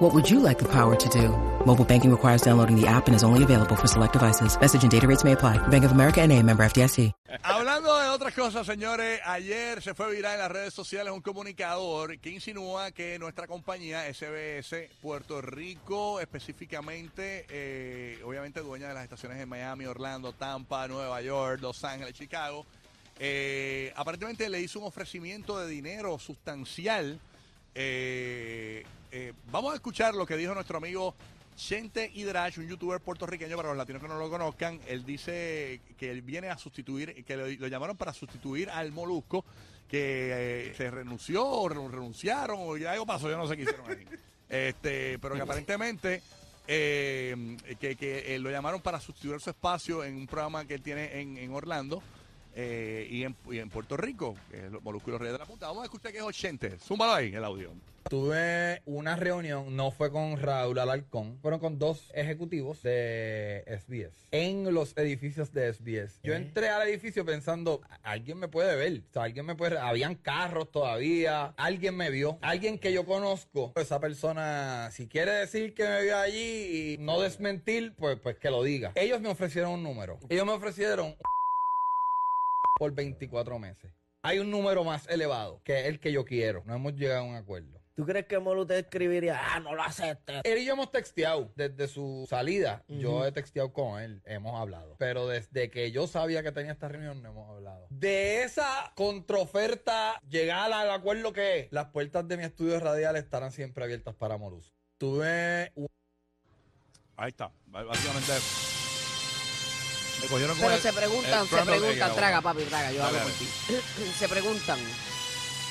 What would you like the power to do? Mobile banking requires downloading the app and is only available for select devices. Message and data rates may apply. Bank of America and a member FDIC. Hablando de otras cosas, señores, ayer se fue viral en las redes sociales un comunicador que insinúa que nuestra compañía SBS Puerto Rico, específicamente, eh, obviamente dueña de las estaciones en Miami, Orlando, Tampa, Nueva York, Los Ángeles, Chicago, eh, aparentemente le hizo un ofrecimiento de dinero sustancial. Eh, eh, vamos a escuchar lo que dijo nuestro amigo Chente Hidrash, un youtuber puertorriqueño para los latinos que no lo conozcan. Él dice que él viene a sustituir, que lo, lo llamaron para sustituir al Molusco, que eh, se renunció o re- renunciaron o ya algo pasó, yo no sé qué hicieron ahí. Este, pero que aparentemente eh, que, que, lo llamaron para sustituir su espacio en un programa que él tiene en, en Orlando. Eh, y, en, y en Puerto Rico, que es los Molusco y los Reyes de la Punta. Vamos a escuchar que es 80. Zúmbalo ahí, el audio. Tuve una reunión, no fue con Raúl Alarcón, fueron con dos ejecutivos de SBS en los edificios de SBS. Yo entré al edificio pensando, alguien me puede ver, o sea, alguien me puede, habían carros todavía, alguien me vio, alguien que yo conozco, esa persona, si quiere decir que me vio allí y no desmentir, pues, pues que lo diga. Ellos me ofrecieron un número, ellos me ofrecieron por 24 meses. Hay un número más elevado que el que yo quiero. No hemos llegado a un acuerdo. ¿Tú crees que Molu te escribiría, ah, no lo aceptes? Él y yo hemos texteado desde su salida. Yo he texteado con él, hemos hablado. Pero desde que yo sabía que tenía esta reunión, no hemos hablado. De esa contraoferta, llegar al acuerdo que es, las puertas de mi estudio radial estarán siempre abiertas para Molusco. Tuve un Ahí está. Básicamente. Me cogieron con Pero el- se preguntan, el se preguntan, traga papi, traga, yo Dale, hablo por dale. ti. Se preguntan,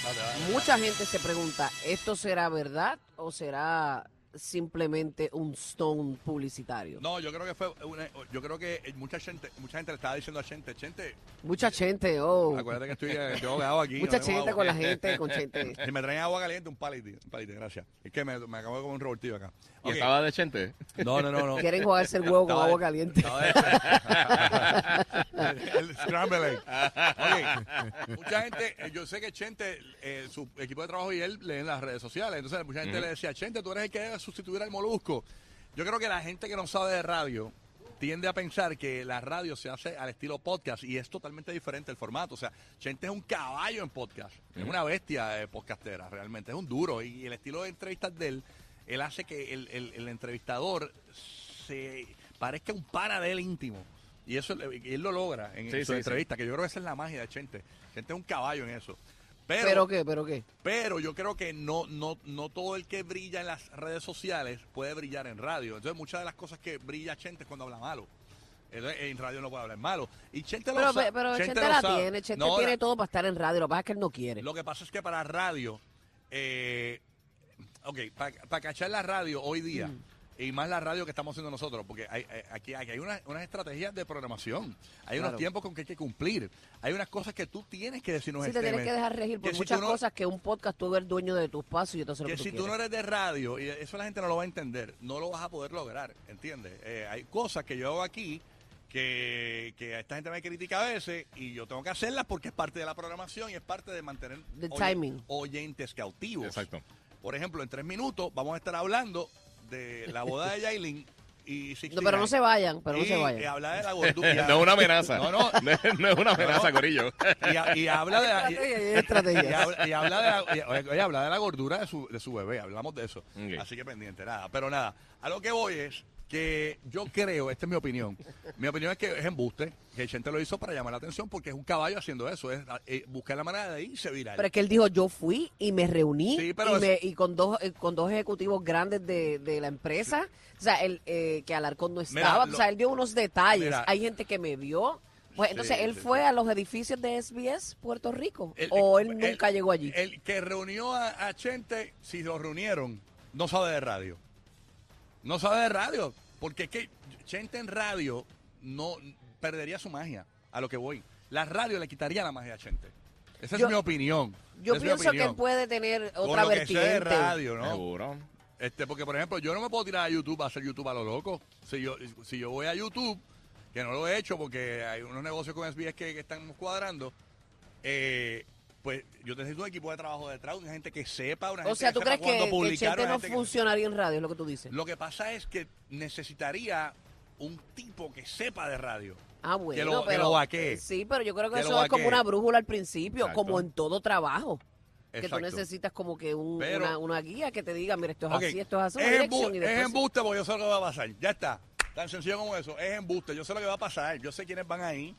Dale, dale. mucha gente se pregunta, ¿esto será verdad o será simplemente un stone publicitario? No, yo creo que fue una- yo creo que mucha gente, mucha gente le estaba diciendo a Chente, Chente, Mucha gente, oh, acuérdate que estoy eh, yo ahogado aquí. mucha no gente agua. con la gente, con gente. Si me traen agua caliente, un palito, un palito, gracias. Es que me, me acabo de comer un revoltillo acá. ¿Y estaba de Chente? No, no, no, no. Quieren jugarse el huevo con agua caliente. de- el scramble egg. Ok. Mucha gente, eh, yo sé que Chente, eh, su equipo de trabajo y él leen las redes sociales. Entonces, mucha gente le decía, Chente, tú eres el que debe sustituir al molusco. Yo creo que la gente que no sabe de radio tiende a pensar que la radio se hace al estilo podcast y es totalmente diferente el formato. O sea, Chente es un caballo en podcast, es una bestia eh, podcastera, realmente, es un duro. Y el estilo de entrevistas de él, él hace que el, el- el entrevistador se parezca un pana de él íntimo. Y eso él lo logra en, Sí, su sí, entrevista, que yo creo que esa es la magia de Chente. Chente es un caballo en eso. Pero, ¿Pero qué? ¿Pero qué? pero yo creo que no, no, no todo el que brilla en las redes sociales puede brillar en radio. Entonces, muchas de las cosas que brilla Chente es cuando habla malo. En radio no puede hablar malo. Y Chente lo Pero, sa- pero Chente Chente lo la sabe. tiene, Chente No, tiene todo para estar en radio, lo que pasa es que él no quiere. Lo que pasa es que para radio, eh, ok, para cachar la radio hoy día, Mm. Y más la radio que estamos haciendo nosotros, porque hay, hay- aquí, aquí hay unas, unas estrategias de programación, hay Claro. unos tiempos con que hay que cumplir, hay unas cosas que tú tienes que decirnos Sí, te tienes que dejar regir por que si muchas tú no- cosas que un podcast tú eres dueño de tus pasos y sé lo que que tú si tú no quieres. eres de radio, y eso la gente no lo va a entender, no lo vas a poder lograr, ¿entiendes? Eh, hay cosas que yo hago aquí que, que a esta gente me critica a veces y yo tengo que hacerlas porque es parte de la programación y es parte de mantener oye- timing. oyentes cautivos. Exacto. Por ejemplo, en tres minutos vamos a estar hablando de la boda de Yailin y 69. No, pero no se vayan, pero no y, se vayan. habla de la gordura. No es una amenaza. No, no. No es una amenaza, Corillo. Y, ha- y habla de la, y- y habla, y habla de la, y- oye, habla de la gordura de su, de su bebé, hablamos de eso. Ok. Así que pendiente, nada. Pero nada, a lo que voy es que yo creo, esta es mi opinión, mi opinión es que es embuste, que Chente lo hizo para llamar la atención porque es un caballo haciendo eso, es eh, buscar la manera de irse viral. Pero es que él dijo, yo fui y me reuní Sí, pero y, es- me- y con dos eh, con dos ejecutivos grandes de, de la empresa. O sea, él, eh, que Alarcón no Mira, estaba. lo- o sea, él dio unos detalles. Mira. Hay gente que me vio. Pues entonces, Sí, ¿él fue a los edificios de SBS Puerto Rico? El- ¿O él el- nunca llegó allí? El que reunió a, a Chente, si lo reunieron, no sabe de radio. No sabe de radio. Porque es que Chente en radio no perdería su magia a lo que voy. la radio le quitaría la magia a Chente. Esa Yo- es mi opinión. Yo Esa pienso que él puede tener Con otra que sé de vertiente. radio, ¿no? Seguro. Este, porque, por ejemplo, yo no me puedo tirar a YouTube a hacer YouTube a lo loco. Si yo, si yo voy a YouTube, que no lo he hecho porque hay unos negocios con SBS que, que están cuadrando, eh, pues yo necesito un equipo de trabajo detrás, una gente que sepa, una O gente sea, que ¿tú sepa crees que, cuándo que publicar, una no que- funcionaría en radio? Es lo que tú dices. Lo que pasa es que necesitaría un tipo que sepa de radio. Ah, bueno, lo- que pero lo vaquee. sí, pero yo creo que, Que eso lo es como una brújula al principio, Exacto. como en todo trabajo. Que tú Exacto. necesitas como que un- Pero- una, una guía que te diga, mira, esto es Ok, así, esto es así, es, embu- y es embuste porque yo sé lo que va a pasar. Ya está. Tan sencillo como eso. Es embuste. Yo sé lo que va a pasar. Yo sé quiénes van ahí.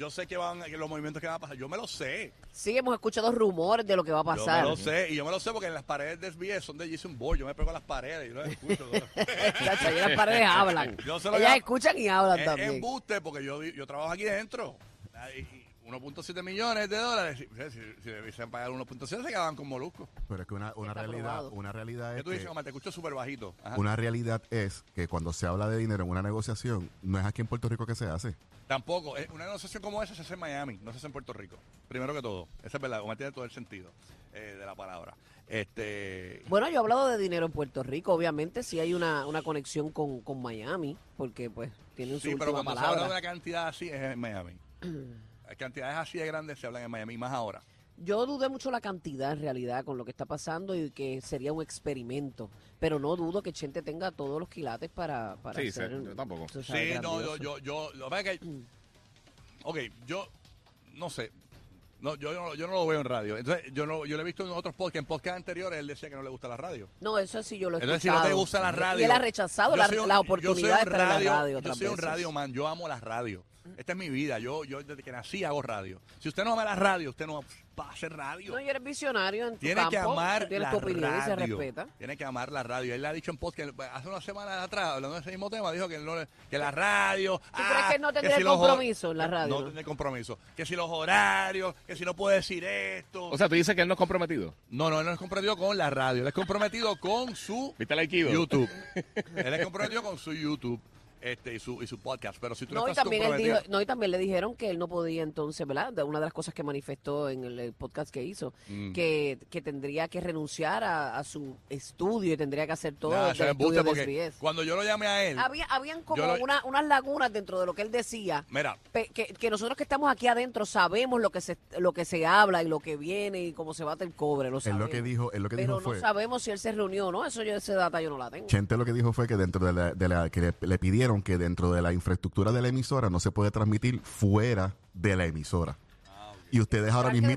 Yo sé que van, que los movimientos que van a pasar. Yo me lo sé. Sí, hemos escuchado rumores de lo que va a Yo me pasar. lo sé. Y yo me lo sé porque en las paredes de SBS son de Jason Bourne. Yo me pego a las paredes y lo escucho. Chacho, ahí las paredes hablan. Yo sé lo Ellas escuchan y hablan es también. embuste porque yo, yo trabajo aquí dentro. Y 1.7 millones de dólares. Si, si, si debiesen pagar 1.7 se quedaban con molusco. Pero es que una, una Está realidad, una realidad ¿Qué es tú dices, que, Omar? Te escucho súper bajito. Ajá. una realidad es que cuando se habla de dinero en una negociación, no es aquí en Puerto Rico que se hace. Tampoco. eh, Una negociación como esa se hace en Miami, no se hace en Puerto Rico. Primero que todo. Esa es verdad. Omar tiene todo el sentido eh, de la palabra. Este. Bueno, yo he hablado de dinero en Puerto Rico, obviamente sí hay una, una conexión con, con Miami, porque pues tienen su Sí, pero última cuando se habla de palabra. una cantidad así es en Miami. Las cantidades así de grandes se hablan en Miami, más ahora. Yo dudé mucho la cantidad en realidad con lo que está pasando y que sería un experimento, pero no dudo que Chente tenga todos los quilates para, para Sí, hacer, sí, yo tampoco. Sí, no, yo, yo, yo, lo que pasa es que, ok, yo, no sé, no, yo, yo, no- yo no lo veo en radio. Entonces, yo no, yo lo he visto en otros podcasts, en podcasts anteriores él decía que no le gusta la radio. No, eso sí yo lo he Entonces, si no te escuchado. gusta la radio. Y él ha rechazado yo la, soy un- la yo oportunidad soy de un estar en la radio Yo soy un radio man, yo amo la radio. Esta es mi vida, yo, yo desde que nací hago radio. Si usted no ama la radio, usted no va a hacer radio. No, y eres visionario en tu Tiene campo, que amar la tu opinión y se radio. respeta. Tiene que amar la radio. Él le ha dicho en podcast, hace unas semanas atrás, hablando de ese mismo tema, dijo que, no que la radio... ¿Tú crees que él no tendría hor- compromiso en la radio, No, no? tendría compromiso. Que si los horarios, que si no puede decir esto. O sea, tú dices que él no es comprometido. no, no, él no es comprometido con la radio. Él es comprometido con su ¿Viste el? YouTube. él es comprometido con su YouTube este, y, su, y su podcast. Pero si tú no, No y, estás también él dijo, no, y también le dijeron que él no podía entonces, ¿verdad? De una de las cosas que manifestó en el, el podcast que hizo, Mm. que, que tendría que renunciar a, a su estudio y tendría que hacer todo Nada, el es estudio de porque SBS. cuando yo lo llamé a él... Había, habían como lo- una- unas lagunas dentro de lo que él decía. Mira, pe- Que, que nosotros que estamos aquí adentro sabemos lo que se lo que se habla y lo que viene y cómo se bate el cobre, lo sabemos. lo que dijo, él lo que Pero dijo no fue, sabemos si él se reunió o no, eso yo esa data yo no la tengo. Chente lo que dijo fue que dentro de la, de la- que le, le pidieron que dentro de la infraestructura de la emisora no se puede transmitir fuera de la emisora. Y ustedes ahora mismo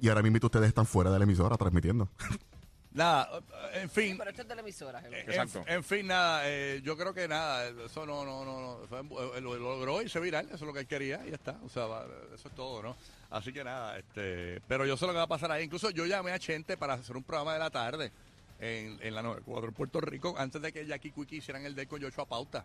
y, ahora mismo ustedes están fuera de la emisora transmitiendo. nada, en fin... Pero esto es de la emisora. hello. En, Exacto. en fin, nada, eh, yo creo que nada, eso no, no, no, no eh, lo, lo logró y se viral, eso es lo que él quería y ya está, o sea, va, eso es todo, ¿no? Así que nada, este, pero yo sé lo que va a pasar ahí, incluso yo llamé a Chente para hacer un programa de la tarde en, en la 94 en Puerto Rico, antes de que Jackie Quickie hicieran el day con a pauta.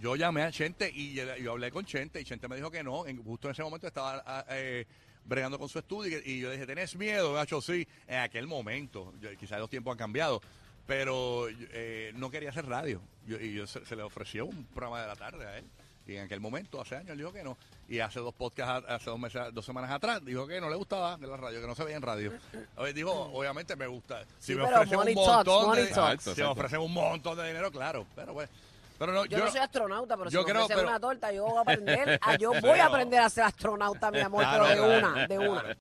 Yo llamé a Chente y yo, hablé con Chente y Chente me dijo que no, en, justo en ese momento estaba ah, eh, bregando con su estudio y, yo dije, ¿tenés miedo, gacho? Sí, en aquel momento, quizás los tiempos han cambiado, pero eh, no quería hacer radio. Yo- y yo se, se le ofreció un programa de la tarde a él. Y en aquel momento, hace años, él dijo que no. Y hace dos podcasts, hace dos meses, dos semanas atrás, dijo que no le gustaba de la radio, que no se veía en radio. Oye, dijo, obviamente me gusta. Si Sí, me ofrecen un talks, montón de, talks. si me Exacto, ofrecen un montón de dinero, claro. Pero pues, pero no, Yo, no soy astronauta, pero yo si me creo, ofrecen pero- una torta, yo voy a aprender, a- yo voy a aprender a ser astronauta, mi amor, Claro, pero de claro, una, de claro. una.